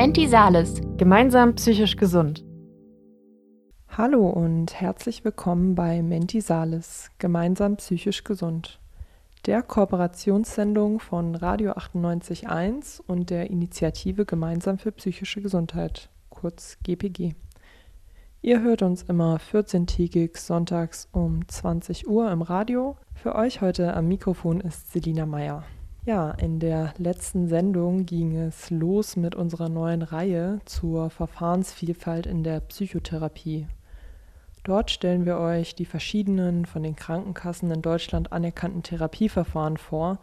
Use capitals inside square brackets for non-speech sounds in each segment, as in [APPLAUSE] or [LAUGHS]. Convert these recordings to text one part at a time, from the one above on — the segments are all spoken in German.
Menti Sales. Gemeinsam psychisch gesund. Hallo und herzlich willkommen bei Menti Sales. Gemeinsam psychisch gesund. Der Kooperationssendung von Radio 98.1 und der Initiative Gemeinsam für psychische Gesundheit, kurz GPG. Ihr hört uns immer 14-tägig sonntags um 20 Uhr im Radio. Für euch heute am Mikrofon ist Selina Meyer. Ja, in der letzten Sendung ging es los mit unserer neuen Reihe zur Verfahrensvielfalt in der Psychotherapie. Dort stellen wir euch die verschiedenen von den Krankenkassen in Deutschland anerkannten Therapieverfahren vor,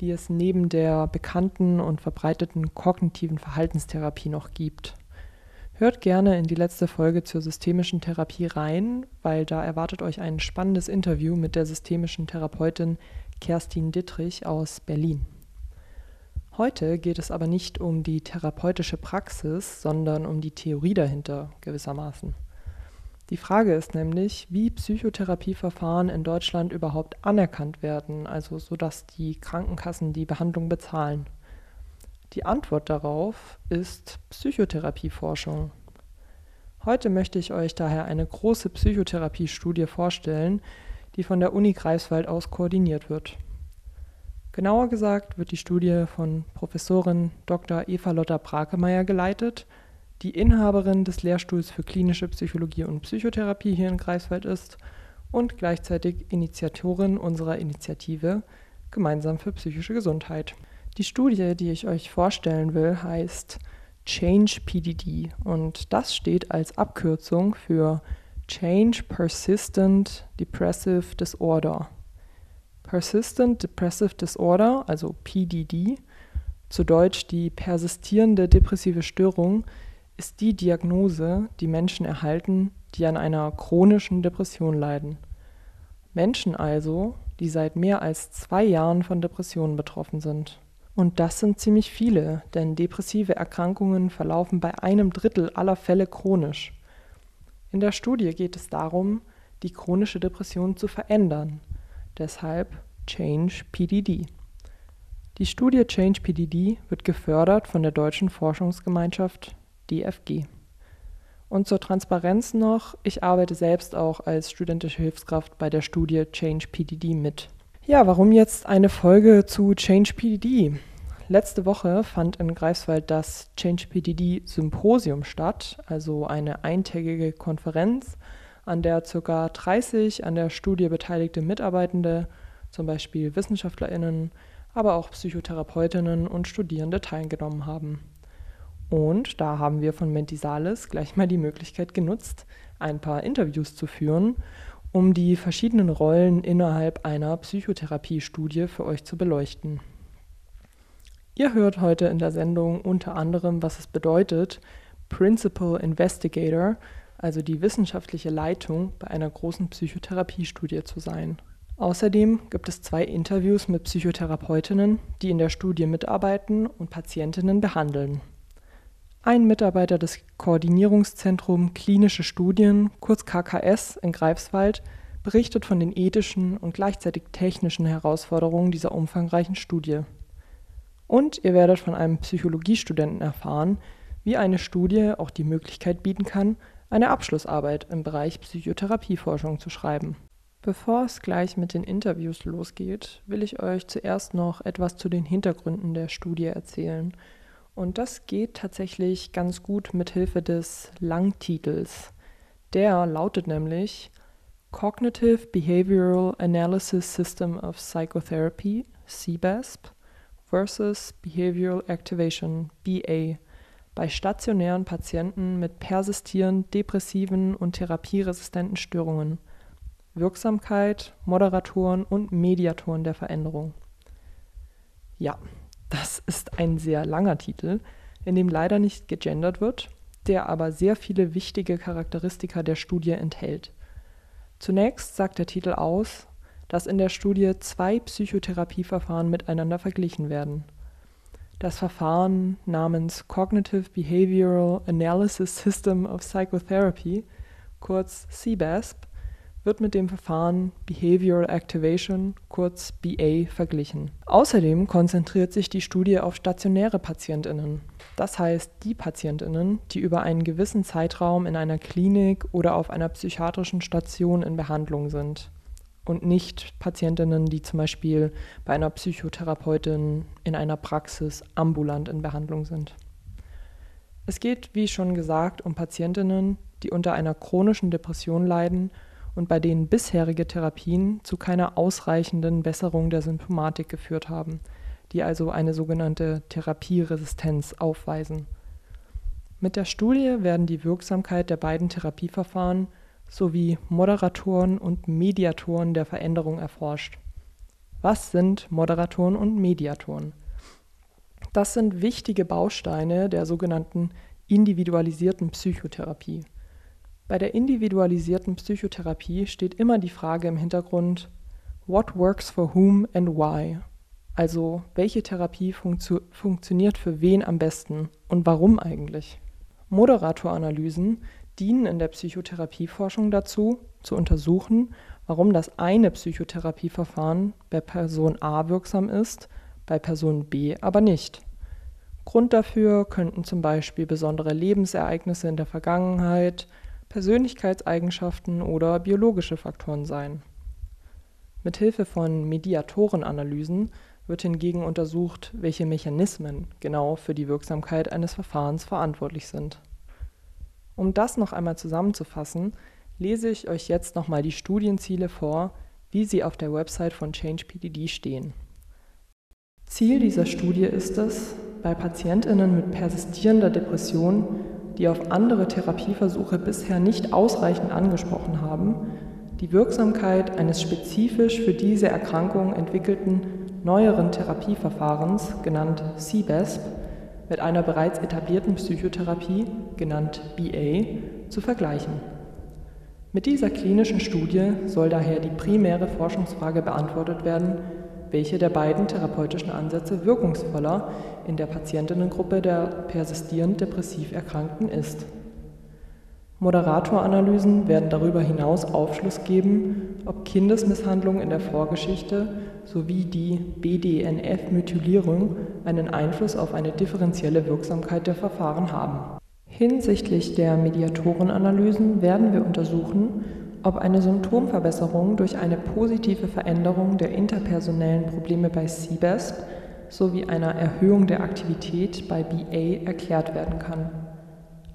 die es neben der bekannten und verbreiteten kognitiven Verhaltenstherapie noch gibt. Hört gerne in die letzte Folge zur systemischen Therapie rein, weil da erwartet euch ein spannendes Interview mit der systemischen Therapeutin Kerstin Dittrich aus Berlin. Heute geht es aber nicht um die therapeutische Praxis, sondern um die Theorie dahinter gewissermaßen. Die Frage ist nämlich, wie Psychotherapieverfahren in Deutschland überhaupt anerkannt werden, also sodass die Krankenkassen die Behandlung bezahlen. Die Antwort darauf ist Psychotherapieforschung. Heute möchte ich euch daher eine große Psychotherapiestudie vorstellen, die von der Uni Greifswald aus koordiniert wird. Genauer gesagt wird die Studie von Professorin Dr. Eva Lotta Brakemeyer geleitet, die Inhaberin des Lehrstuhls für klinische Psychologie und Psychotherapie hier in Greifswald ist und gleichzeitig Initiatorin unserer Initiative Gemeinsam für psychische Gesundheit. Die Studie, die ich euch vorstellen will, heißt Change PDD und das steht als Abkürzung für Change Persistent Depressive Disorder. Persistent Depressive Disorder, also PDD, zu Deutsch die persistierende depressive Störung, ist die Diagnose, die Menschen erhalten, die an einer chronischen Depression leiden. Menschen also, die seit mehr als zwei Jahren von Depressionen betroffen sind. Und das sind ziemlich viele, denn depressive Erkrankungen verlaufen bei einem Drittel aller Fälle chronisch. In der Studie geht es darum, die chronische Depression zu verändern. Deshalb Change PDD. Die Studie Change PDD wird gefördert von der Deutschen Forschungsgemeinschaft DFG. Und zur Transparenz noch, ich arbeite selbst auch als studentische Hilfskraft bei der Studie Change PDD mit. Ja, warum jetzt eine Folge zu Change PDD? Letzte Woche fand in Greifswald das Change PDD Symposium statt, also eine eintägige Konferenz, an der ca. 30 an der Studie beteiligte Mitarbeitende, zum Beispiel WissenschaftlerInnen, aber auch Psychotherapeutinnen und Studierende teilgenommen haben. Und da haben wir von Mentisales gleich mal die Möglichkeit genutzt, ein paar Interviews zu führen um die verschiedenen Rollen innerhalb einer Psychotherapiestudie für euch zu beleuchten. Ihr hört heute in der Sendung unter anderem, was es bedeutet, Principal Investigator, also die wissenschaftliche Leitung bei einer großen Psychotherapiestudie zu sein. Außerdem gibt es zwei Interviews mit Psychotherapeutinnen, die in der Studie mitarbeiten und Patientinnen behandeln. Ein Mitarbeiter des Koordinierungszentrums Klinische Studien, kurz KKS in Greifswald, berichtet von den ethischen und gleichzeitig technischen Herausforderungen dieser umfangreichen Studie. Und ihr werdet von einem Psychologiestudenten erfahren, wie eine Studie auch die Möglichkeit bieten kann, eine Abschlussarbeit im Bereich Psychotherapieforschung zu schreiben. Bevor es gleich mit den Interviews losgeht, will ich euch zuerst noch etwas zu den Hintergründen der Studie erzählen – und das geht tatsächlich ganz gut mit Hilfe des Langtitels. Der lautet nämlich Cognitive Behavioral Analysis System of Psychotherapy, CBASP, versus Behavioral Activation, BA, bei stationären Patienten mit persistierend depressiven und therapieresistenten Störungen. Wirksamkeit, Moderatoren und Mediatoren der Veränderung. Ja, das ist ein sehr langer Titel, in dem leider nicht gegendert wird, der aber sehr viele wichtige Charakteristika der Studie enthält. Zunächst sagt der Titel aus, dass in der Studie zwei Psychotherapieverfahren miteinander verglichen werden. Das Verfahren namens Cognitive Behavioral Analysis System of Psychotherapy, kurz CBASP, wird mit dem Verfahren Behavioral Activation, kurz BA, verglichen. Außerdem konzentriert sich die Studie auf stationäre Patientinnen, das heißt die Patientinnen, die über einen gewissen Zeitraum in einer Klinik oder auf einer psychiatrischen Station in Behandlung sind und nicht Patientinnen, die zum Beispiel bei einer Psychotherapeutin in einer Praxis ambulant in Behandlung sind. Es geht, wie schon gesagt, um Patientinnen, die unter einer chronischen Depression leiden und bei denen bisherige Therapien zu keiner ausreichenden Besserung der Symptomatik geführt haben, die also eine sogenannte Therapieresistenz aufweisen. Mit der Studie werden die Wirksamkeit der beiden Therapieverfahren sowie Moderatoren und Mediatoren der Veränderung erforscht. Was sind Moderatoren und Mediatoren? Das sind wichtige Bausteine der sogenannten individualisierten Psychotherapie. Bei der individualisierten Psychotherapie steht immer die Frage im Hintergrund, what works for whom and why? Also, welche Therapie funktio funktioniert für wen am besten und warum eigentlich? Moderatoranalysen dienen in der Psychotherapieforschung dazu, zu untersuchen, warum das eine Psychotherapieverfahren bei Person A wirksam ist, bei Person B aber nicht. Grund dafür könnten zum Beispiel besondere Lebensereignisse in der Vergangenheit, Persönlichkeitseigenschaften oder biologische Faktoren sein. Mithilfe von Mediatorenanalysen wird hingegen untersucht, welche Mechanismen genau für die Wirksamkeit eines Verfahrens verantwortlich sind. Um das noch einmal zusammenzufassen, lese ich euch jetzt nochmal die Studienziele vor, wie sie auf der Website von ChangePDD stehen. Ziel dieser Studie ist es, bei Patientinnen mit persistierender Depression die auf andere Therapieversuche bisher nicht ausreichend angesprochen haben, die Wirksamkeit eines spezifisch für diese Erkrankung entwickelten neueren Therapieverfahrens, genannt CBESP, mit einer bereits etablierten Psychotherapie, genannt BA, zu vergleichen. Mit dieser klinischen Studie soll daher die primäre Forschungsfrage beantwortet werden, welche der beiden therapeutischen Ansätze wirkungsvoller in der Patientinnengruppe der persistierend depressiv Erkrankten ist. Moderatoranalysen werden darüber hinaus Aufschluss geben, ob Kindesmisshandlung in der Vorgeschichte sowie die BDNF-Methylierung einen Einfluss auf eine differenzielle Wirksamkeit der Verfahren haben. Hinsichtlich der Mediatorenanalysen werden wir untersuchen, ob eine Symptomverbesserung durch eine positive Veränderung der interpersonellen Probleme bei CBESP sowie einer Erhöhung der Aktivität bei BA erklärt werden kann.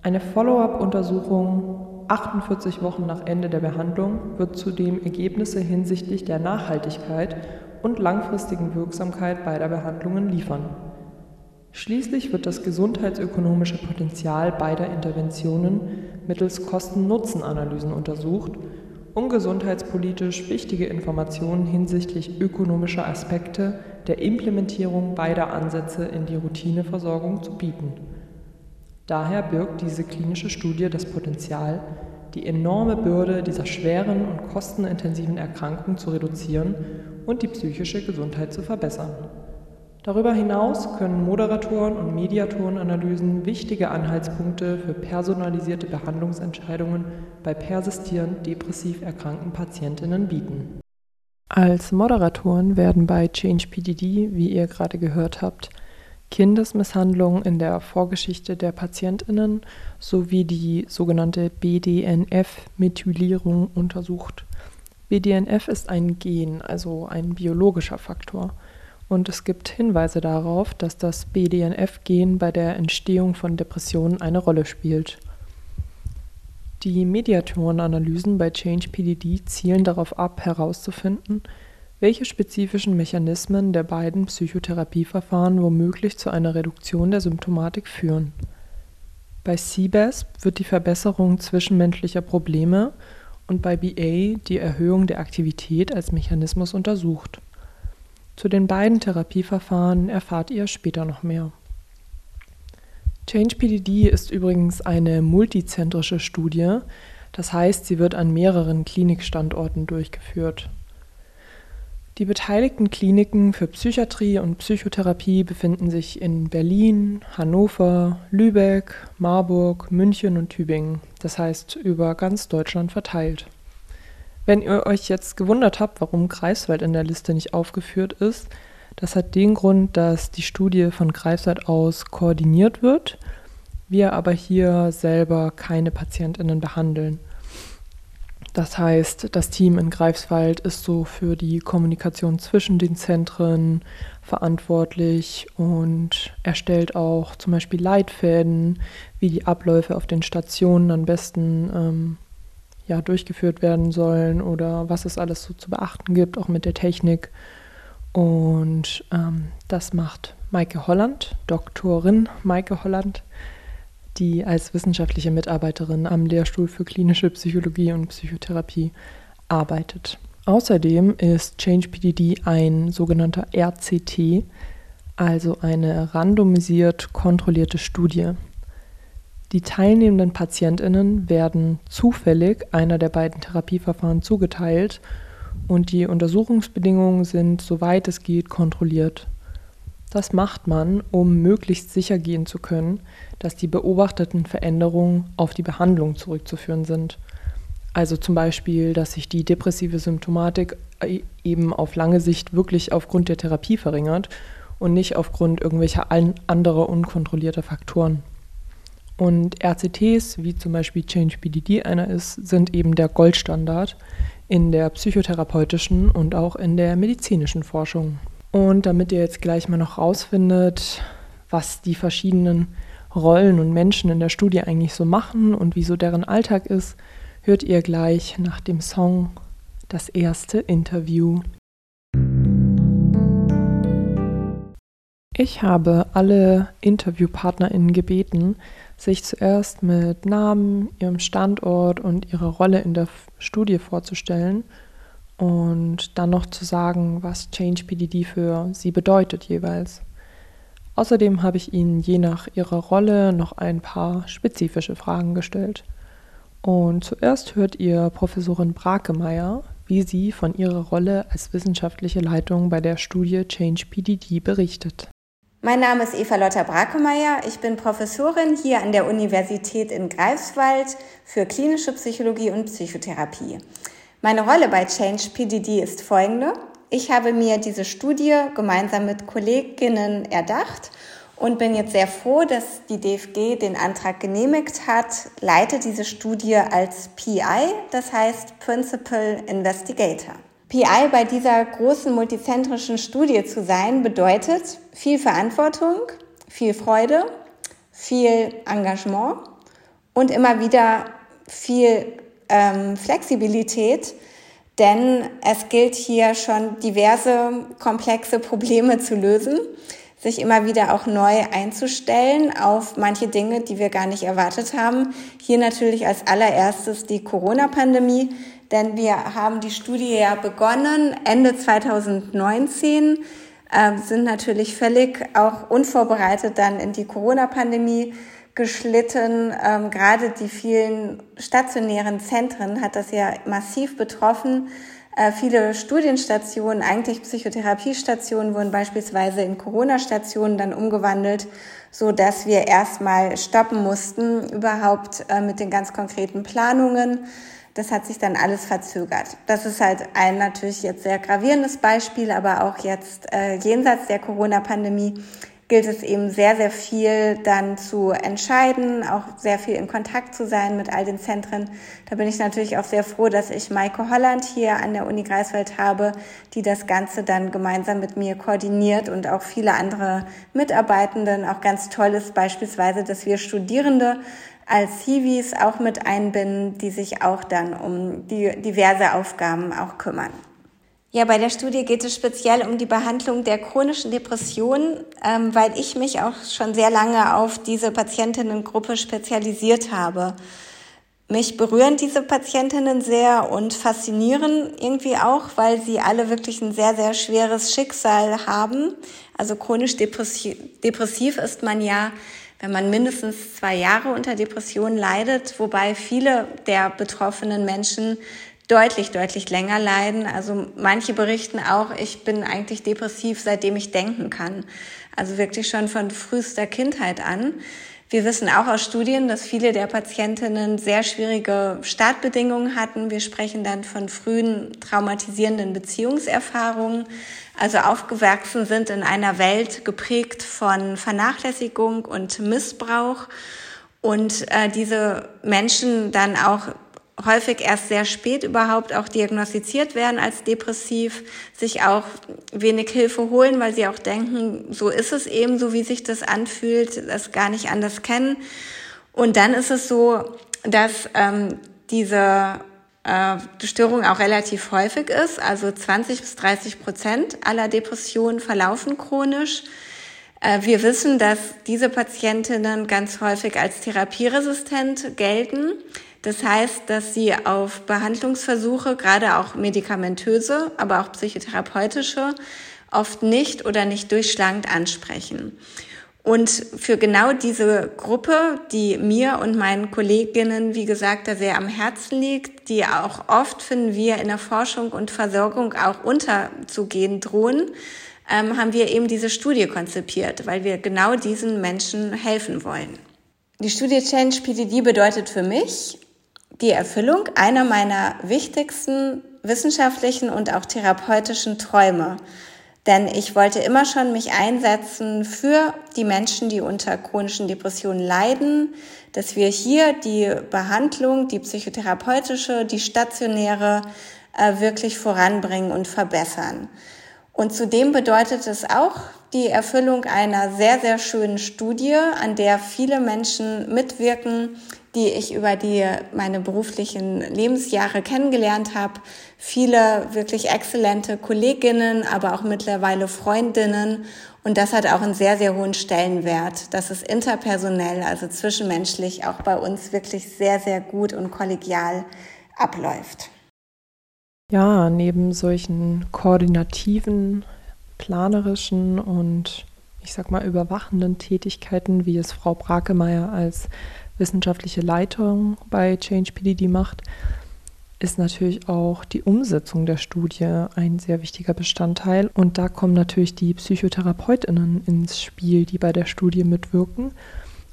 Eine Follow-up-Untersuchung 48 Wochen nach Ende der Behandlung wird zudem Ergebnisse hinsichtlich der Nachhaltigkeit und langfristigen Wirksamkeit beider Behandlungen liefern. Schließlich wird das gesundheitsökonomische Potenzial beider Interventionen mittels Kosten-Nutzen-Analysen untersucht, um gesundheitspolitisch wichtige Informationen hinsichtlich ökonomischer Aspekte der Implementierung beider Ansätze in die Routineversorgung zu bieten. Daher birgt diese klinische Studie das Potenzial, die enorme Bürde dieser schweren und kostenintensiven Erkrankung zu reduzieren und die psychische Gesundheit zu verbessern. Darüber hinaus können Moderatoren und Mediatorenanalysen wichtige Anhaltspunkte für personalisierte Behandlungsentscheidungen bei persistierend depressiv erkrankten Patientinnen bieten. Als Moderatoren werden bei ChangePDD, wie ihr gerade gehört habt, Kindesmisshandlungen in der Vorgeschichte der Patientinnen sowie die sogenannte BDNF-Methylierung untersucht. BDNF ist ein Gen, also ein biologischer Faktor und es gibt Hinweise darauf, dass das BDNF-Gen bei der Entstehung von Depressionen eine Rolle spielt. Die Mediatorenanalysen bei Change-PDD zielen darauf ab, herauszufinden, welche spezifischen Mechanismen der beiden Psychotherapieverfahren womöglich zu einer Reduktion der Symptomatik führen. Bei CBESP wird die Verbesserung zwischenmenschlicher Probleme und bei BA die Erhöhung der Aktivität als Mechanismus untersucht. Zu den beiden Therapieverfahren erfahrt ihr später noch mehr. Change-PDD ist übrigens eine multizentrische Studie, das heißt, sie wird an mehreren Klinikstandorten durchgeführt. Die beteiligten Kliniken für Psychiatrie und Psychotherapie befinden sich in Berlin, Hannover, Lübeck, Marburg, München und Tübingen, das heißt über ganz Deutschland verteilt. Wenn ihr euch jetzt gewundert habt, warum Greifswald in der Liste nicht aufgeführt ist, das hat den Grund, dass die Studie von Greifswald aus koordiniert wird, wir aber hier selber keine Patientinnen behandeln. Das heißt, das Team in Greifswald ist so für die Kommunikation zwischen den Zentren verantwortlich und erstellt auch zum Beispiel Leitfäden, wie die Abläufe auf den Stationen am besten ähm, ja, durchgeführt werden sollen oder was es alles so zu beachten gibt, auch mit der Technik. Und ähm, das macht Maike Holland, Doktorin Maike Holland die als wissenschaftliche Mitarbeiterin am Lehrstuhl für klinische Psychologie und Psychotherapie arbeitet. Außerdem ist Change PDD ein sogenannter RCT, also eine randomisiert kontrollierte Studie. Die teilnehmenden Patientinnen werden zufällig einer der beiden Therapieverfahren zugeteilt und die Untersuchungsbedingungen sind, soweit es geht, kontrolliert. Das macht man, um möglichst sicher gehen zu können, dass die beobachteten Veränderungen auf die Behandlung zurückzuführen sind. Also zum Beispiel, dass sich die depressive Symptomatik äh, eben auf lange Sicht wirklich aufgrund der Therapie verringert und nicht aufgrund irgendwelcher anderer unkontrollierter Faktoren. Und RCTs, wie zum Beispiel Change BDD einer ist, sind eben der Goldstandard in der psychotherapeutischen und auch in der medizinischen Forschung. Und damit ihr jetzt gleich mal noch rausfindet, was die verschiedenen Rollen und Menschen in der Studie eigentlich so machen und wie so deren Alltag ist, hört ihr gleich nach dem Song das erste Interview. Ich habe alle InterviewpartnerInnen gebeten, sich zuerst mit Namen, ihrem Standort und ihrer Rolle in der Studie vorzustellen und dann noch zu sagen, was Change PDD für sie bedeutet jeweils. Außerdem habe ich ihnen je nach ihrer Rolle noch ein paar spezifische Fragen gestellt. Und zuerst hört ihr Professorin Brakemeyer, wie sie von ihrer Rolle als wissenschaftliche Leitung bei der Studie Change PDD berichtet. Mein Name ist Eva Lotta Brakemeyer. Ich bin Professorin hier an der Universität in Greifswald für klinische Psychologie und Psychotherapie. Meine Rolle bei Change PDD ist folgende. Ich habe mir diese Studie gemeinsam mit Kolleginnen erdacht und bin jetzt sehr froh, dass die DFG den Antrag genehmigt hat, leite diese Studie als PI, das heißt Principal Investigator. PI bei dieser großen multizentrischen Studie zu sein, bedeutet viel Verantwortung, viel Freude, viel Engagement und immer wieder viel ähm, Flexibilität, denn es gilt hier schon diverse komplexe Probleme zu lösen, sich immer wieder auch neu einzustellen auf manche Dinge, die wir gar nicht erwartet haben. Hier natürlich als allererstes die Corona-Pandemie, denn wir haben die Studie ja begonnen Ende 2019, äh, sind natürlich völlig auch unvorbereitet dann in die Corona-Pandemie geschlitten. Ähm, gerade die vielen stationären Zentren hat das ja massiv betroffen. Äh, viele Studienstationen, eigentlich Psychotherapiestationen, wurden beispielsweise in Corona-Stationen dann umgewandelt, so dass wir erstmal stoppen mussten, überhaupt äh, mit den ganz konkreten Planungen. Das hat sich dann alles verzögert. Das ist halt ein natürlich jetzt sehr gravierendes Beispiel, aber auch jetzt äh, jenseits der Corona-Pandemie gilt es eben sehr, sehr viel dann zu entscheiden, auch sehr viel in Kontakt zu sein mit all den Zentren. Da bin ich natürlich auch sehr froh, dass ich Maike Holland hier an der Uni Greifswald habe, die das Ganze dann gemeinsam mit mir koordiniert und auch viele andere Mitarbeitenden. Auch ganz toll ist beispielsweise, dass wir Studierende als Hiwis auch mit einbinden, die sich auch dann um die diverse Aufgaben auch kümmern. Ja, bei der Studie geht es speziell um die Behandlung der chronischen Depression, ähm, weil ich mich auch schon sehr lange auf diese Patientinnengruppe spezialisiert habe. Mich berühren diese Patientinnen sehr und faszinieren irgendwie auch, weil sie alle wirklich ein sehr, sehr schweres Schicksal haben. Also chronisch depressiv ist man ja, wenn man mindestens zwei Jahre unter Depression leidet, wobei viele der betroffenen Menschen deutlich, deutlich länger leiden. Also manche berichten auch, ich bin eigentlich depressiv, seitdem ich denken kann. Also wirklich schon von frühester Kindheit an. Wir wissen auch aus Studien, dass viele der Patientinnen sehr schwierige Startbedingungen hatten. Wir sprechen dann von frühen traumatisierenden Beziehungserfahrungen, also aufgewachsen sind in einer Welt geprägt von Vernachlässigung und Missbrauch und äh, diese Menschen dann auch häufig erst sehr spät überhaupt auch diagnostiziert werden als depressiv, sich auch wenig Hilfe holen, weil sie auch denken, so ist es eben, so wie sich das anfühlt, das gar nicht anders kennen. Und dann ist es so, dass ähm, diese äh, Störung auch relativ häufig ist, also 20 bis 30 Prozent aller Depressionen verlaufen chronisch. Äh, wir wissen, dass diese Patientinnen ganz häufig als therapieresistent gelten. Das heißt, dass sie auf Behandlungsversuche, gerade auch medikamentöse, aber auch psychotherapeutische, oft nicht oder nicht durchschlagend ansprechen. Und für genau diese Gruppe, die mir und meinen Kolleginnen, wie gesagt, da sehr am Herzen liegt, die auch oft, finden wir, in der Forschung und Versorgung auch unterzugehen drohen, ähm, haben wir eben diese Studie konzipiert, weil wir genau diesen Menschen helfen wollen. Die Studie Change PDD bedeutet für mich, die Erfüllung einer meiner wichtigsten wissenschaftlichen und auch therapeutischen Träume. Denn ich wollte immer schon mich einsetzen für die Menschen, die unter chronischen Depressionen leiden, dass wir hier die Behandlung, die psychotherapeutische, die stationäre äh, wirklich voranbringen und verbessern. Und zudem bedeutet es auch die Erfüllung einer sehr, sehr schönen Studie, an der viele Menschen mitwirken, die ich über die meine beruflichen Lebensjahre kennengelernt habe. Viele wirklich exzellente Kolleginnen, aber auch mittlerweile Freundinnen. Und das hat auch einen sehr, sehr hohen Stellenwert, dass es interpersonell, also zwischenmenschlich, auch bei uns wirklich sehr, sehr gut und kollegial abläuft. Ja, neben solchen koordinativen, planerischen und ich sag mal überwachenden Tätigkeiten, wie es Frau Brakemeyer als wissenschaftliche Leitung bei Change PDD macht, ist natürlich auch die Umsetzung der Studie ein sehr wichtiger Bestandteil. Und da kommen natürlich die Psychotherapeutinnen ins Spiel, die bei der Studie mitwirken.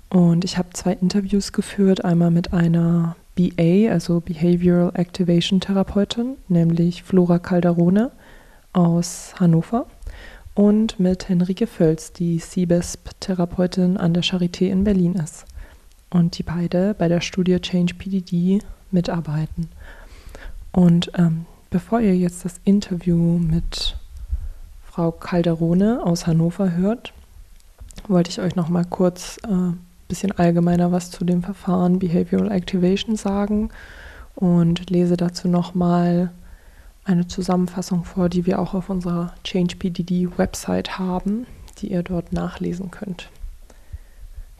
Und ich habe zwei Interviews geführt, einmal mit einer BA, also Behavioral Activation Therapeutin, nämlich Flora Calderone aus Hannover und mit Henrike Völz, die CBESP-Therapeutin an der Charité in Berlin ist und die beide bei der Studie Change PDD mitarbeiten. Und ähm, bevor ihr jetzt das Interview mit Frau Calderone aus Hannover hört, wollte ich euch noch mal kurz ein äh, bisschen allgemeiner was zu dem Verfahren Behavioral Activation sagen und lese dazu noch mal eine Zusammenfassung vor, die wir auch auf unserer Change PDD Website haben, die ihr dort nachlesen könnt.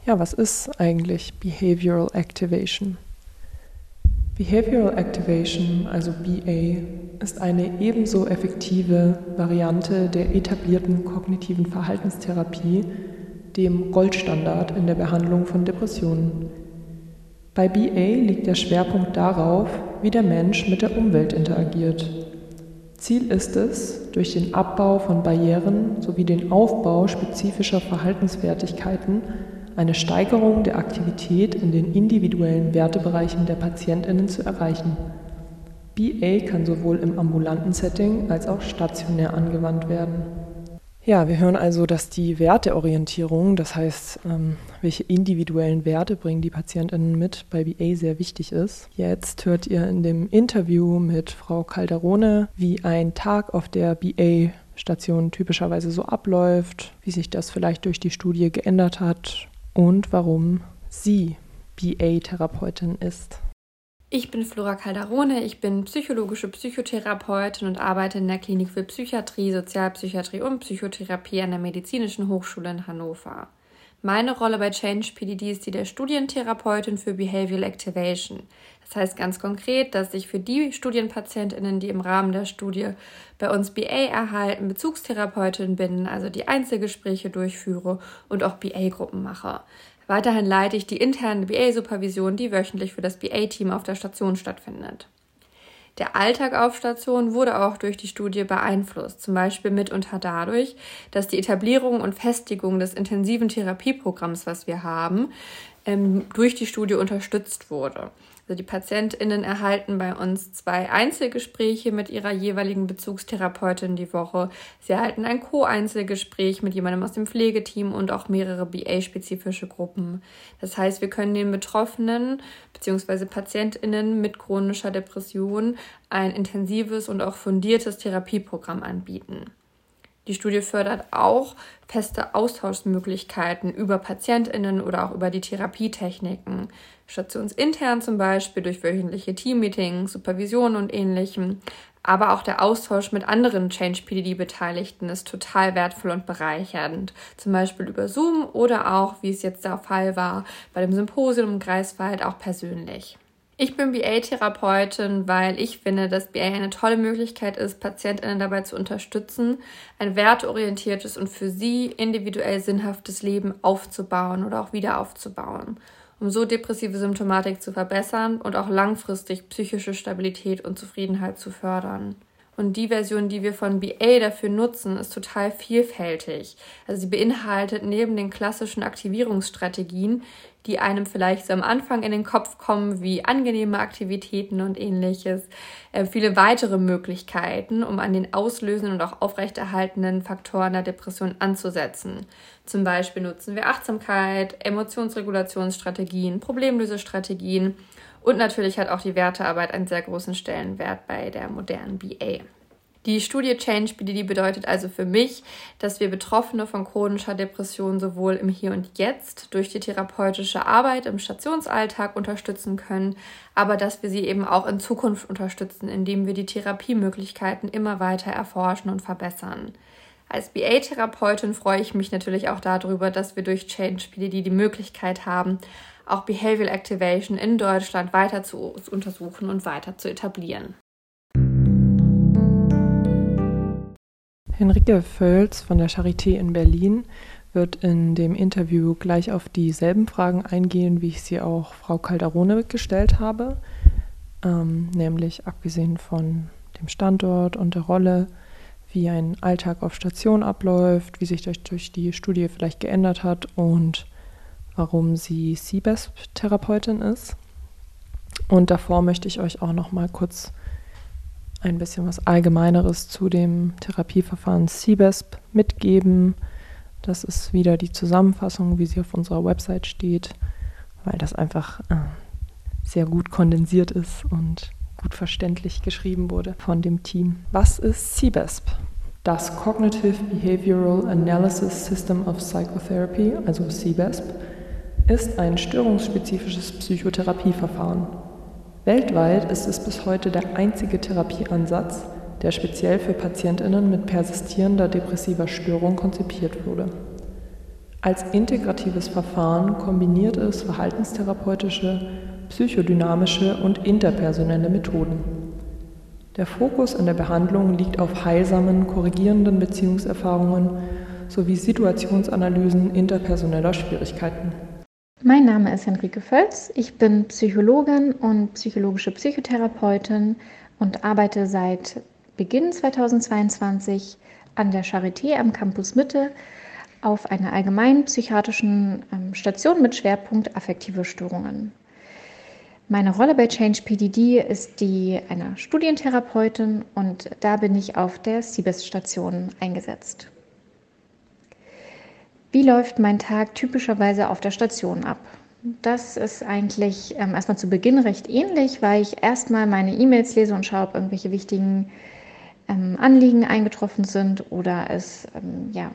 Ja, was ist eigentlich Behavioral Activation? Behavioral Activation, also BA, ist eine ebenso effektive Variante der etablierten kognitiven Verhaltenstherapie, dem Goldstandard in der Behandlung von Depressionen. Bei BA liegt der Schwerpunkt darauf, wie der Mensch mit der Umwelt interagiert. Ziel ist es, durch den Abbau von Barrieren sowie den Aufbau spezifischer Verhaltensfertigkeiten eine Steigerung der Aktivität in den individuellen Wertebereichen der Patientinnen zu erreichen. BA kann sowohl im ambulanten Setting als auch stationär angewandt werden. Ja, wir hören also, dass die Werteorientierung, das heißt, ähm, welche individuellen Werte bringen die Patientinnen mit, bei BA sehr wichtig ist. Jetzt hört ihr in dem Interview mit Frau Calderone, wie ein Tag auf der BA-Station typischerweise so abläuft, wie sich das vielleicht durch die Studie geändert hat und warum sie BA-Therapeutin ist. Ich bin Flora Calderone, ich bin psychologische Psychotherapeutin und arbeite in der Klinik für Psychiatrie, Sozialpsychiatrie und Psychotherapie an der Medizinischen Hochschule in Hannover. Meine Rolle bei Change PDD ist die der Studientherapeutin für Behavioral Activation. Das heißt ganz konkret, dass ich für die Studienpatientinnen, die im Rahmen der Studie bei uns BA erhalten, Bezugstherapeutin bin, also die Einzelgespräche durchführe und auch BA-Gruppen mache. Weiterhin leite ich die interne BA-Supervision, die wöchentlich für das BA-Team auf der Station stattfindet. Der Alltag auf Station wurde auch durch die Studie beeinflusst, zum Beispiel mitunter dadurch, dass die Etablierung und Festigung des intensiven Therapieprogramms, was wir haben, ähm, durch die Studie unterstützt wurde. Also die PatientInnen erhalten bei uns zwei Einzelgespräche mit ihrer jeweiligen Bezugstherapeutin die Woche. Sie erhalten ein Co-Einzelgespräch mit jemandem aus dem Pflegeteam und auch mehrere BA-spezifische Gruppen. Das heißt, wir können den Betroffenen bzw. PatientInnen mit chronischer Depression ein intensives und auch fundiertes Therapieprogramm anbieten. Die Studie fördert auch feste Austauschmöglichkeiten über PatientInnen oder auch über die Therapietechniken. Stationsintern zum Beispiel durch wöchentliche Teammeetings, Supervision und ähnlichem. Aber auch der Austausch mit anderen Change-PDD-Beteiligten ist total wertvoll und bereichernd. Zum Beispiel über Zoom oder auch, wie es jetzt der Fall war, bei dem Symposium im Greifswald auch persönlich. Ich bin BA-Therapeutin, weil ich finde, dass BA eine tolle Möglichkeit ist, PatientInnen dabei zu unterstützen, ein werteorientiertes und für sie individuell sinnhaftes Leben aufzubauen oder auch wieder aufzubauen, um so depressive Symptomatik zu verbessern und auch langfristig psychische Stabilität und Zufriedenheit zu fördern. Und die Version, die wir von BA dafür nutzen, ist total vielfältig. Also sie beinhaltet neben den klassischen Aktivierungsstrategien, die einem vielleicht so am Anfang in den Kopf kommen, wie angenehme Aktivitäten und ähnliches, äh, viele weitere Möglichkeiten, um an den auslösenden und auch aufrechterhaltenden Faktoren der Depression anzusetzen. Zum Beispiel nutzen wir Achtsamkeit, Emotionsregulationsstrategien, Problemlösestrategien und natürlich hat auch die Wertearbeit einen sehr großen Stellenwert bei der modernen BA. Die Studie Change BDD bedeutet also für mich, dass wir Betroffene von chronischer Depression sowohl im Hier und Jetzt durch die therapeutische Arbeit im Stationsalltag unterstützen können, aber dass wir sie eben auch in Zukunft unterstützen, indem wir die Therapiemöglichkeiten immer weiter erforschen und verbessern. Als BA-Therapeutin freue ich mich natürlich auch darüber, dass wir durch Change BDD die Möglichkeit haben, auch Behavioral Activation in Deutschland weiter zu untersuchen und weiter zu etablieren. Henrike Völz von der Charité in Berlin wird in dem Interview gleich auf dieselben Fragen eingehen, wie ich sie auch Frau Calderone gestellt habe, ähm, nämlich abgesehen von dem Standort und der Rolle, wie ein Alltag auf Station abläuft, wie sich das durch die Studie vielleicht geändert hat und warum sie CBESP-Therapeutin ist. Und davor möchte ich euch auch noch mal kurz ein bisschen was Allgemeineres zu dem Therapieverfahren CBESP mitgeben. Das ist wieder die Zusammenfassung, wie sie auf unserer Website steht, weil das einfach äh, sehr gut kondensiert ist und gut verständlich geschrieben wurde von dem Team. Was ist CBESP? Das Cognitive Behavioral Analysis System of Psychotherapy, also CBESP, ist ein störungsspezifisches Psychotherapieverfahren. Weltweit ist es bis heute der einzige Therapieansatz, der speziell für Patientinnen mit persistierender depressiver Störung konzipiert wurde. Als integratives Verfahren kombiniert es verhaltenstherapeutische, psychodynamische und interpersonelle Methoden. Der Fokus in der Behandlung liegt auf heilsamen, korrigierenden Beziehungserfahrungen sowie Situationsanalysen interpersoneller Schwierigkeiten. Mein Name ist Henrike Völz. Ich bin Psychologin und psychologische Psychotherapeutin und arbeite seit Beginn 2022 an der Charité am Campus Mitte auf einer allgemeinen psychiatrischen ähm, Station mit Schwerpunkt affektive Störungen. Meine Rolle bei Change PDD ist die einer Studientherapeutin und da bin ich auf der CIBES-Station eingesetzt. Wie läuft mein Tag typischerweise auf der Station ab? Das ist eigentlich ähm, erstmal zu Beginn recht ähnlich, weil ich erstmal meine E-Mails lese und schaue, ob irgendwelche wichtigen ähm, Anliegen eingetroffen sind oder es ähm, ja,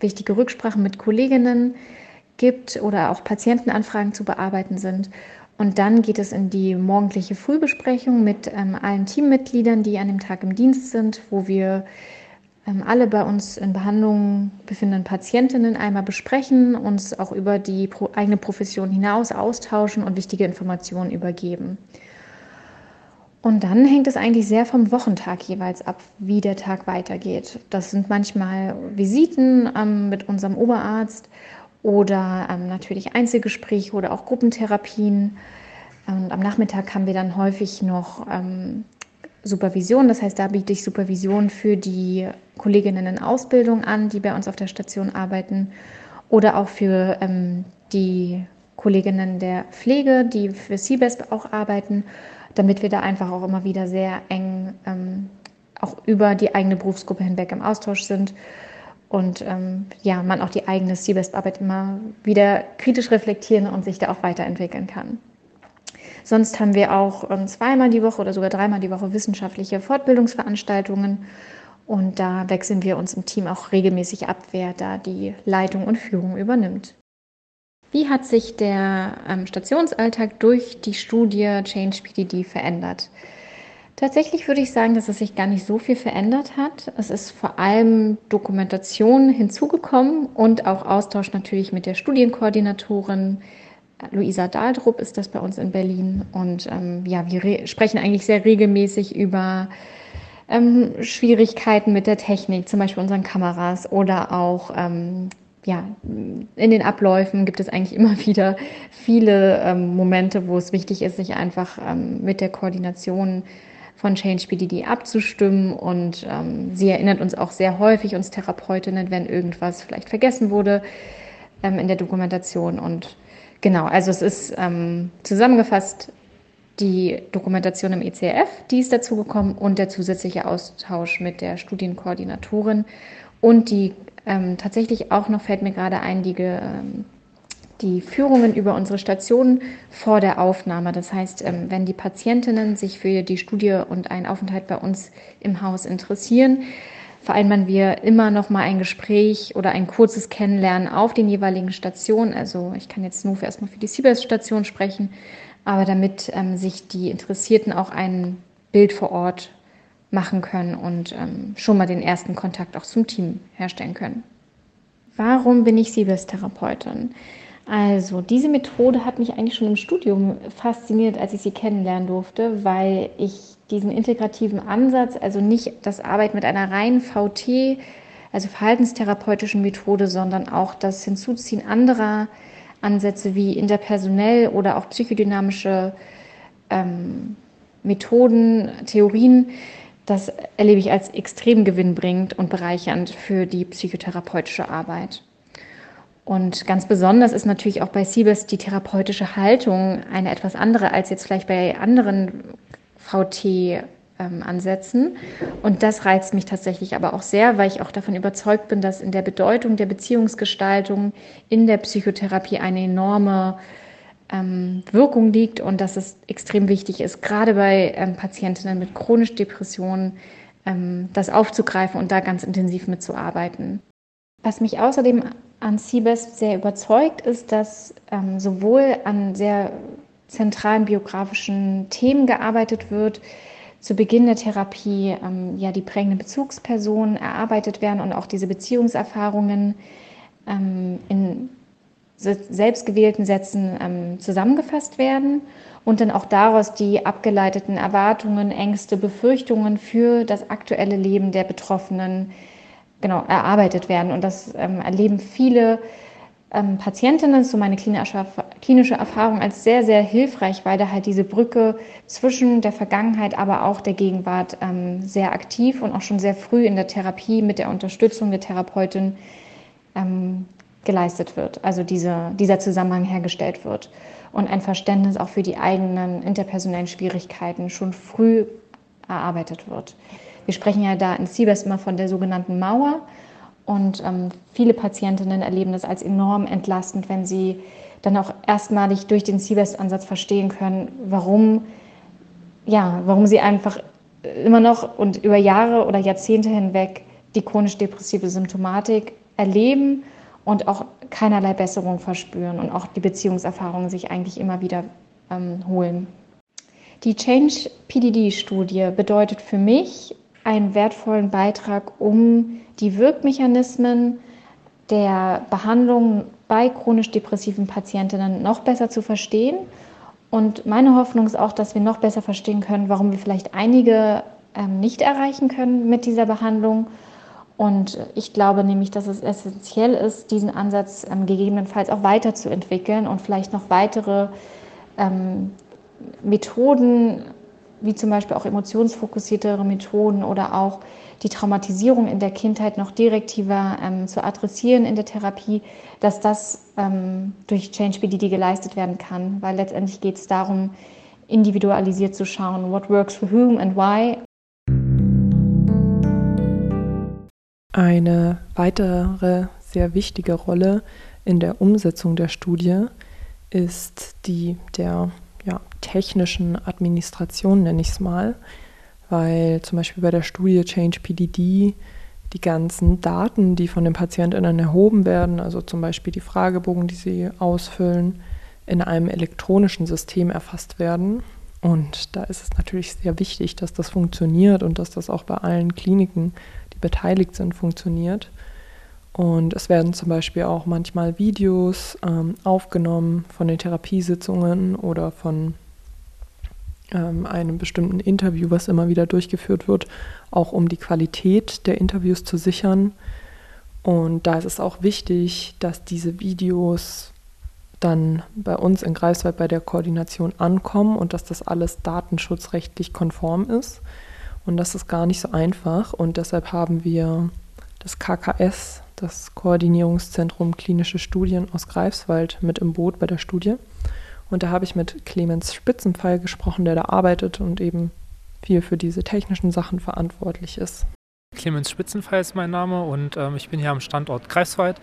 wichtige Rücksprachen mit Kolleginnen gibt oder auch Patientenanfragen zu bearbeiten sind. Und dann geht es in die morgendliche Frühbesprechung mit ähm, allen Teammitgliedern, die an dem Tag im Dienst sind, wo wir alle bei uns in Behandlung befindenden Patientinnen einmal besprechen, uns auch über die eigene Profession hinaus austauschen und wichtige Informationen übergeben. Und dann hängt es eigentlich sehr vom Wochentag jeweils ab, wie der Tag weitergeht. Das sind manchmal Visiten ähm, mit unserem Oberarzt oder ähm, natürlich Einzelgespräche oder auch Gruppentherapien. Und am Nachmittag haben wir dann häufig noch ähm, Supervision. Das heißt, da biete ich Supervision für die Kolleginnen in Ausbildung an, die bei uns auf der Station arbeiten oder auch für ähm, die Kolleginnen der Pflege, die für CBEST auch arbeiten, damit wir da einfach auch immer wieder sehr eng ähm, auch über die eigene Berufsgruppe hinweg im Austausch sind und ähm, ja, man auch die eigene CBEST-Arbeit immer wieder kritisch reflektieren und sich da auch weiterentwickeln kann. Sonst haben wir auch ähm, zweimal die Woche oder sogar dreimal die Woche wissenschaftliche Fortbildungsveranstaltungen und da wechseln wir uns im Team auch regelmäßig ab, wer da die Leitung und Führung übernimmt. Wie hat sich der ähm, Stationsalltag durch die Studie Change PDD verändert? Tatsächlich würde ich sagen, dass es sich gar nicht so viel verändert hat. Es ist vor allem Dokumentation hinzugekommen und auch Austausch natürlich mit der Studienkoordinatorin. Luisa Dahldrup ist das bei uns in Berlin. Und ähm, ja, wir sprechen eigentlich sehr regelmäßig über ähm, Schwierigkeiten mit der Technik, zum Beispiel unseren Kameras oder auch ähm, ja, in den Abläufen gibt es eigentlich [LAUGHS] immer wieder viele ähm, Momente, wo es wichtig ist, sich einfach ähm, mit der Koordination von Change BDD abzustimmen. Und ähm, sie erinnert uns auch sehr häufig, uns Therapeutinnen, wenn irgendwas vielleicht vergessen wurde ähm, in der Dokumentation. Und genau, also es ist ähm, zusammengefasst die Dokumentation im ECF, die ist dazu gekommen und der zusätzliche Austausch mit der Studienkoordinatorin und die ähm, tatsächlich auch noch fällt mir gerade ein, die, ähm, die Führungen über unsere Stationen vor der Aufnahme. Das heißt, ähm, wenn die Patientinnen sich für die Studie und einen Aufenthalt bei uns im Haus interessieren, vereinbaren wir immer noch mal ein Gespräch oder ein kurzes Kennenlernen auf den jeweiligen Stationen. Also ich kann jetzt nur erstmal für die CBS-Station sprechen, aber damit ähm, sich die Interessierten auch ein Bild vor Ort machen können und ähm, schon mal den ersten Kontakt auch zum Team herstellen können. Warum bin ich Siebes-Therapeutin? Also, diese Methode hat mich eigentlich schon im Studium fasziniert, als ich sie kennenlernen durfte, weil ich diesen integrativen Ansatz, also nicht das Arbeiten mit einer reinen VT, also verhaltenstherapeutischen Methode, sondern auch das Hinzuziehen anderer Ansätze wie interpersonell oder auch psychodynamische ähm, Methoden, Theorien, das erlebe ich als extrem gewinnbringend und bereichernd für die psychotherapeutische Arbeit. Und ganz besonders ist natürlich auch bei Siebes die therapeutische Haltung eine etwas andere als jetzt vielleicht bei anderen VT-Ansätzen. Ähm, und das reizt mich tatsächlich aber auch sehr, weil ich auch davon überzeugt bin, dass in der Bedeutung der Beziehungsgestaltung in der Psychotherapie eine enorme ähm, Wirkung liegt und dass es extrem wichtig ist, gerade bei ähm, Patientinnen mit chronischen Depressionen, ähm, das aufzugreifen und da ganz intensiv mitzuarbeiten. Was mich außerdem an CBEST sehr überzeugt, ist, dass ähm, sowohl an sehr zentralen biografischen Themen gearbeitet wird, zu Beginn der Therapie ähm, ja die prägenden Bezugspersonen erarbeitet werden und auch diese Beziehungserfahrungen ähm, in selbstgewählten Sätzen ähm, zusammengefasst werden und dann auch daraus die abgeleiteten Erwartungen, Ängste, Befürchtungen für das aktuelle Leben der Betroffenen genau erarbeitet werden. Und das ähm, erleben viele ähm, Patientinnen, so meine klinische, Erfahrung, als sehr, sehr hilfreich, weil da halt diese Brücke zwischen der Vergangenheit, aber auch der Gegenwart ähm, sehr aktiv und auch schon sehr früh in der Therapie mit der Unterstützung der Therapeutin ähm, geleistet wird, also diese, dieser Zusammenhang hergestellt wird und ein Verständnis auch für die eigenen interpersonellen Schwierigkeiten schon früh erarbeitet wird. Wir sprechen ja da in CBES immer von der sogenannten Mauer und ähm, viele Patientinnen erleben das als enorm entlastend, wenn sie dann auch erstmalig durch den CBES-Ansatz verstehen können, warum, ja, warum sie einfach immer noch und über Jahre oder Jahrzehnte hinweg die chronisch-depressive Symptomatik erleben und auch keinerlei Besserung verspüren und auch die Beziehungserfahrungen sich eigentlich immer wieder ähm, holen. Die Change PDD-Studie bedeutet für mich einen wertvollen Beitrag, um die Wirkmechanismen der Behandlung bei chronisch depressiven Patientinnen noch besser zu verstehen. Und meine Hoffnung ist auch, dass wir noch besser verstehen können, warum wir vielleicht einige ähm, nicht erreichen können mit dieser Behandlung und ich glaube nämlich, dass es essentiell ist, diesen Ansatz ähm, gegebenenfalls auch weiterzuentwickeln und vielleicht noch weitere ähm, Methoden wie zum Beispiel auch emotionsfokussiertere Methoden oder auch die Traumatisierung in der Kindheit noch direktiver ähm, zu adressieren in der Therapie, dass das ähm, durch Change BDD geleistet werden kann, weil letztendlich geht es darum, individualisiert zu schauen, what works for whom and why. Eine weitere sehr wichtige Rolle in der Umsetzung der Studie ist die der ja, technischen Administration, nenne ich es mal, weil zum Beispiel bei der Studie Change PDD die ganzen Daten, die von den PatientInnen erhoben werden, also zum Beispiel die Fragebogen, die sie ausfüllen, in einem elektronischen System erfasst werden. Und da ist es natürlich sehr wichtig, dass das funktioniert und dass das auch bei allen Kliniken, die beteiligt sind, funktioniert. Und es werden zum Beispiel auch manchmal Videos ähm, aufgenommen von den Therapiesitzungen oder von ähm, einem bestimmten Interview, was immer wieder durchgeführt wird, auch um die Qualität der Interviews zu sichern. Und da ist es auch wichtig, dass diese Videos dann bei uns in Greifswald bei der Koordination ankommen und dass das alles datenschutzrechtlich konform ist. Und das ist gar nicht so einfach. Und deshalb haben wir das KKS, das Koordinierungszentrum Klinische Studien aus Greifswald, mit im Boot bei der Studie. Und da habe ich mit Clemens Spitzenpfeil gesprochen, der da arbeitet und eben viel für diese technischen Sachen verantwortlich ist. Clemens Spitzenpfeil ist mein Name und ähm, ich bin hier am Standort Greifswald.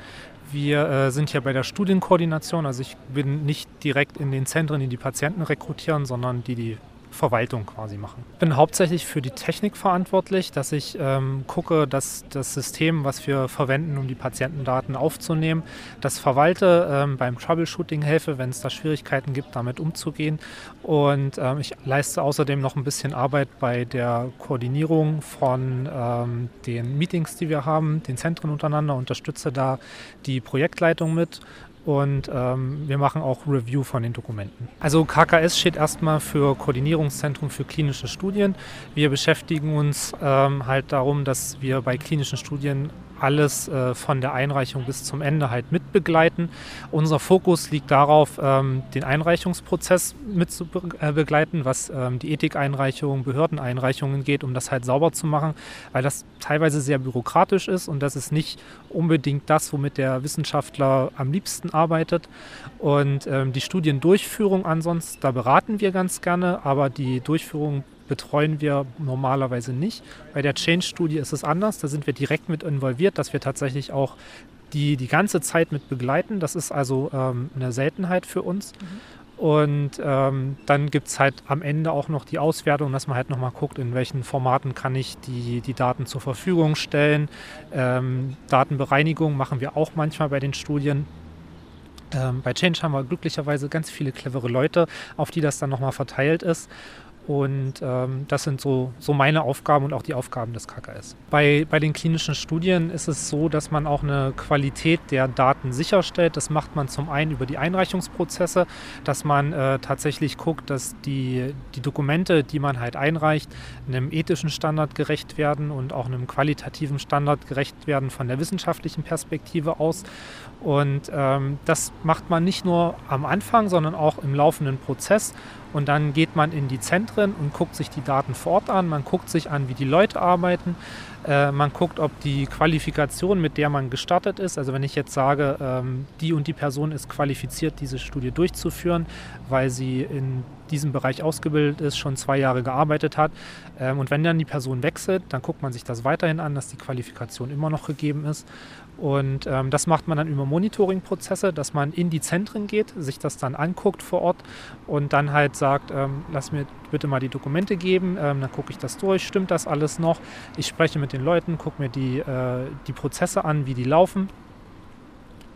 Wir äh, sind hier bei der Studienkoordination, also ich bin nicht direkt in den Zentren, die die Patienten rekrutieren, sondern die die Verwaltung quasi machen. Ich bin hauptsächlich für die Technik verantwortlich, dass ich ähm, gucke, dass das System, was wir verwenden, um die Patientendaten aufzunehmen, das verwalte, ähm, beim Troubleshooting helfe, wenn es da Schwierigkeiten gibt, damit umzugehen. Und ähm, ich leiste außerdem noch ein bisschen Arbeit bei der Koordinierung von ähm, den Meetings, die wir haben, den Zentren untereinander, unterstütze da die Projektleitung mit und ähm, wir machen auch Review von den Dokumenten. Also KKS steht erstmal für Koordinierungszentrum für klinische Studien. Wir beschäftigen uns ähm, halt darum, dass wir bei klinischen Studien alles äh, von der Einreichung bis zum Ende halt mitbegleiten. Unser Fokus liegt darauf, ähm, den Einreichungsprozess mit zu äh, was ähm, die Ethikeinreichung, Behördeneinreichungen geht, um das halt sauber zu machen, weil das teilweise sehr bürokratisch ist und das ist nicht unbedingt das, womit der Wissenschaftler am liebsten arbeitet. Und ähm, die Studiendurchführung ansonsten, da beraten wir ganz gerne, aber die Durchführung betreuen wir normalerweise nicht. Bei der Change-Studie ist es anders. Da sind wir direkt mit involviert, dass wir tatsächlich auch die die ganze Zeit mit begleiten. Das ist also ähm, eine Seltenheit für uns. Mhm. Und ähm, dann gibt es halt am Ende auch noch die Auswertung, dass man halt nochmal guckt, in welchen Formaten kann ich die, die Daten zur Verfügung stellen. Ähm, Datenbereinigung machen wir auch manchmal bei den Studien. Ähm, bei Change haben wir glücklicherweise ganz viele clevere Leute, auf die das dann nochmal verteilt ist. Und ähm, das sind so, so meine Aufgaben und auch die Aufgaben des KKS. Bei, bei den klinischen Studien ist es so, dass man auch eine Qualität der Daten sicherstellt. Das macht man zum einen über die Einreichungsprozesse, dass man äh, tatsächlich guckt, dass die, die Dokumente, die man halt einreicht, einem ethischen Standard gerecht werden und auch einem qualitativen Standard gerecht werden von der wissenschaftlichen Perspektive aus. Und ähm, das macht man nicht nur am Anfang, sondern auch im laufenden Prozess. Und dann geht man in die Zentren und guckt sich die Daten vor Ort an. Man guckt sich an, wie die Leute arbeiten. Äh, man guckt, ob die Qualifikation, mit der man gestartet ist, also wenn ich jetzt sage, ähm, die und die Person ist qualifiziert, diese Studie durchzuführen, weil sie in diesem Bereich ausgebildet ist, schon zwei Jahre gearbeitet hat. Ähm, und wenn dann die Person wechselt, dann guckt man sich das weiterhin an, dass die Qualifikation immer noch gegeben ist. Und ähm, das macht man dann über Monitoring-Prozesse, dass man in die Zentren geht, sich das dann anguckt vor Ort und dann halt sagt, ähm, lass mir bitte mal die Dokumente geben, ähm, dann gucke ich das durch, stimmt das alles noch? Ich spreche mit den Leuten, gucke mir die, äh, die Prozesse an, wie die laufen.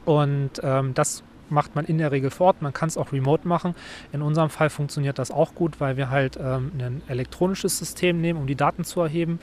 Und ähm, das macht man in der Regel vor Ort. Man kann es auch remote machen. In unserem Fall funktioniert das auch gut, weil wir halt ähm, ein elektronisches System nehmen, um die Daten zu erheben.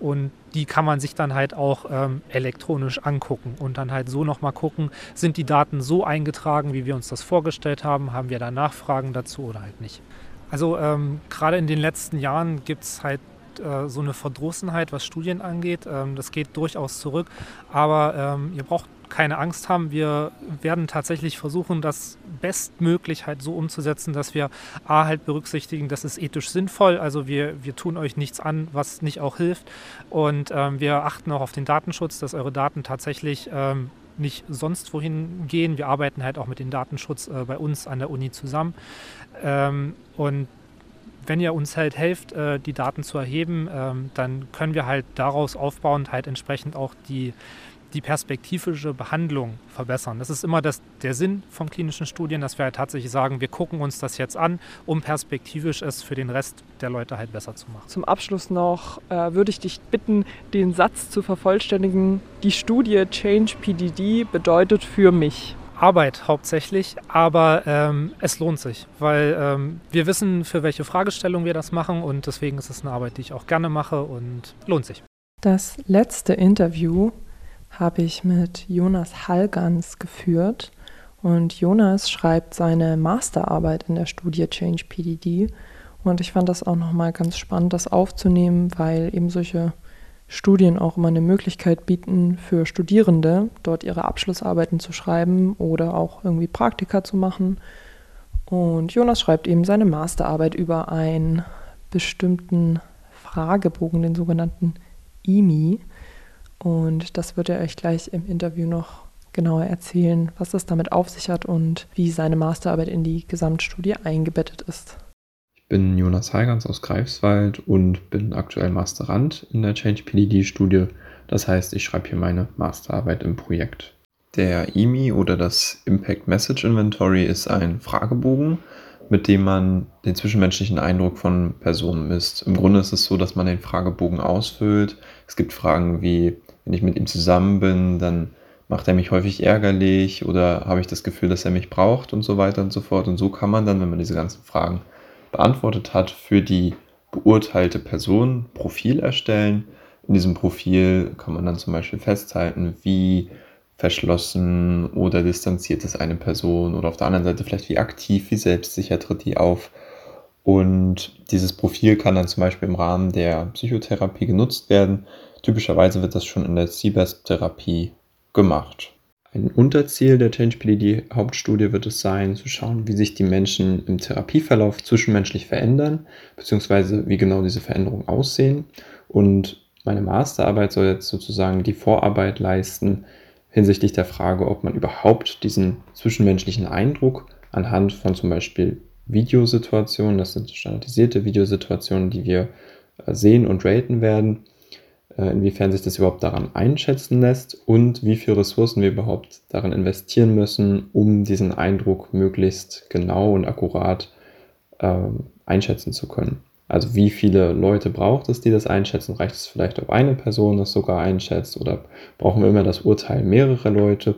Und die kann man sich dann halt auch ähm, elektronisch angucken und dann halt so nochmal gucken, sind die Daten so eingetragen, wie wir uns das vorgestellt haben, haben wir da Nachfragen dazu oder halt nicht. Also ähm, gerade in den letzten Jahren gibt es halt äh, so eine Verdrossenheit, was Studien angeht. Ähm, das geht durchaus zurück, aber ähm, ihr braucht keine Angst haben. Wir werden tatsächlich versuchen, das bestmöglich halt so umzusetzen, dass wir A halt berücksichtigen, das ist ethisch sinnvoll. Also wir, wir tun euch nichts an, was nicht auch hilft. Und ähm, wir achten auch auf den Datenschutz, dass eure Daten tatsächlich ähm, nicht sonst wohin gehen. Wir arbeiten halt auch mit dem Datenschutz äh, bei uns an der Uni zusammen. Ähm, und wenn ihr uns halt helft, äh, die Daten zu erheben, ähm, dann können wir halt daraus aufbauend halt entsprechend auch die, die perspektivische Behandlung verbessern. Das ist immer das, der Sinn von klinischen Studien, dass wir halt tatsächlich sagen, wir gucken uns das jetzt an, um perspektivisch es für den Rest der Leute halt besser zu machen. Zum Abschluss noch äh, würde ich dich bitten, den Satz zu vervollständigen. Die Studie Change PDD bedeutet für mich. Arbeit hauptsächlich, aber ähm, es lohnt sich, weil ähm, wir wissen, für welche Fragestellung wir das machen und deswegen ist es eine Arbeit, die ich auch gerne mache und lohnt sich. Das letzte Interview habe ich mit Jonas Hallgans geführt und Jonas schreibt seine Masterarbeit in der Studie Change PDD und ich fand das auch nochmal ganz spannend, das aufzunehmen, weil eben solche Studien auch immer eine Möglichkeit bieten für Studierende, dort ihre Abschlussarbeiten zu schreiben oder auch irgendwie Praktika zu machen. Und Jonas schreibt eben seine Masterarbeit über einen bestimmten Fragebogen, den sogenannten IMI. Und das wird er euch gleich im Interview noch genauer erzählen, was es damit auf sich hat und wie seine Masterarbeit in die Gesamtstudie eingebettet ist. Ich bin Jonas Heigans aus Greifswald und bin aktuell Masterand in der Change PDD-Studie. Das heißt, ich schreibe hier meine Masterarbeit im Projekt. Der IMI oder das Impact Message Inventory ist ein Fragebogen, mit dem man den zwischenmenschlichen Eindruck von Personen misst. Im Grunde ist es so, dass man den Fragebogen ausfüllt. Es gibt Fragen wie, wenn ich mit ihm zusammen bin, dann macht er mich häufig ärgerlich oder habe ich das Gefühl, dass er mich braucht und so weiter und so fort. Und so kann man dann, wenn man diese ganzen Fragen beantwortet hat, für die beurteilte Person Profil erstellen. In diesem Profil kann man dann zum Beispiel festhalten, wie verschlossen oder distanziert ist eine Person oder auf der anderen Seite vielleicht wie aktiv, wie selbstsicher tritt die auf. Und dieses Profil kann dann zum Beispiel im Rahmen der Psychotherapie genutzt werden, Typischerweise wird das schon in der CBEST-Therapie gemacht. Ein Unterziel der Change-PDD-Hauptstudie wird es sein, zu schauen, wie sich die Menschen im Therapieverlauf zwischenmenschlich verändern, beziehungsweise wie genau diese Veränderungen aussehen. Und meine Masterarbeit soll jetzt sozusagen die Vorarbeit leisten hinsichtlich der Frage, ob man überhaupt diesen zwischenmenschlichen Eindruck anhand von zum Beispiel Videosituationen, das sind standardisierte Videosituationen, die wir äh, sehen und raten werden, inwiefern sich das überhaupt daran einschätzen lässt und wie viele Ressourcen wir überhaupt daran investieren müssen, um diesen Eindruck möglichst genau und akkurat äh, einschätzen zu können. Also wie viele Leute braucht es, die das einschätzen? Reicht es vielleicht, ob eine Person das sogar einschätzt oder brauchen wir immer das Urteil mehrerer Leute?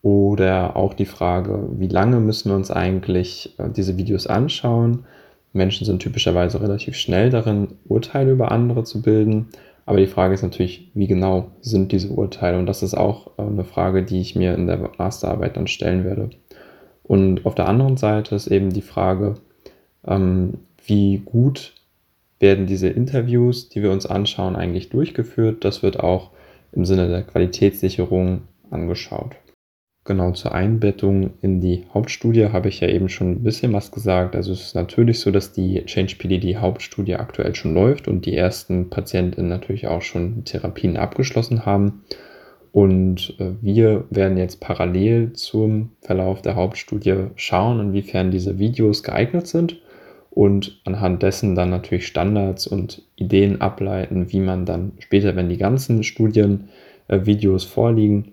Oder auch die Frage, wie lange müssen wir uns eigentlich äh, diese Videos anschauen? Menschen sind typischerweise relativ schnell darin, Urteile über andere zu bilden. Aber die Frage ist natürlich, wie genau sind diese Urteile? Und das ist auch äh, eine Frage, die ich mir in der Masterarbeit dann stellen werde. Und auf der anderen Seite ist eben die Frage, ähm, wie gut werden diese Interviews, die wir uns anschauen, eigentlich durchgeführt. Das wird auch im Sinne der Qualitätssicherung angeschaut. Genau zur Einbettung in die Hauptstudie habe ich ja eben schon ein bisschen was gesagt. Also es ist natürlich so, dass die Change PDD Hauptstudie aktuell schon läuft und die ersten Patienten natürlich auch schon Therapien abgeschlossen haben. Und äh, wir werden jetzt parallel zum Verlauf der Hauptstudie schauen, inwiefern diese Videos geeignet sind und anhand dessen dann natürlich Standards und Ideen ableiten, wie man dann später, wenn die ganzen Studienvideos äh, vorliegen,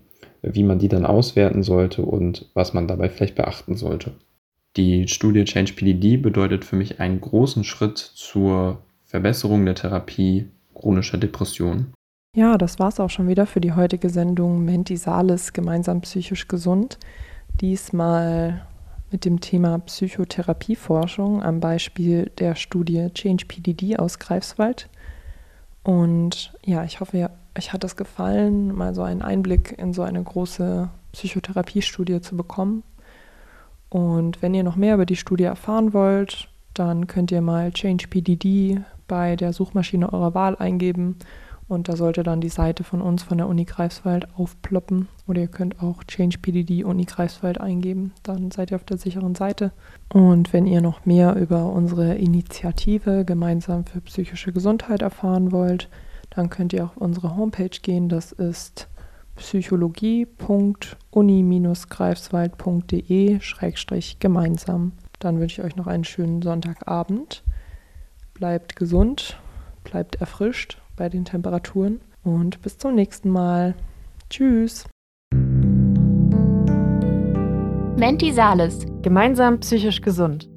wie man die dann auswerten sollte und was man dabei vielleicht beachten sollte. Die Studie Change PDD bedeutet für mich einen großen Schritt zur Verbesserung der Therapie chronischer Depressionen. Ja, das war es auch schon wieder für die heutige Sendung Menti Salis gemeinsam psychisch gesund. Diesmal mit dem Thema Psychotherapieforschung am Beispiel der Studie Change PDD aus Greifswald. Und ja, ich hoffe, ihr euch hat es gefallen, mal so einen Einblick in so eine große Psychotherapiestudie zu bekommen. Und wenn ihr noch mehr über die Studie erfahren wollt, dann könnt ihr mal Change PDD bei der Suchmaschine eurer Wahl eingeben Und da sollte dann die Seite von uns von der Uni Greifswald aufploppen. Oder ihr könnt auch ChangePDD Uni Greifswald eingeben. Dann seid ihr auf der sicheren Seite. Und wenn ihr noch mehr über unsere Initiative gemeinsam für psychische Gesundheit erfahren wollt, dann könnt ihr auf unsere Homepage gehen. Das ist psychologie.uni-greifswald.de-gemeinsam. Dann wünsche ich euch noch einen schönen Sonntagabend. Bleibt gesund, bleibt erfrischt bei den Temperaturen und bis zum nächsten Mal. Tschüss. Menti Sales. Gemeinsam psychisch gesund.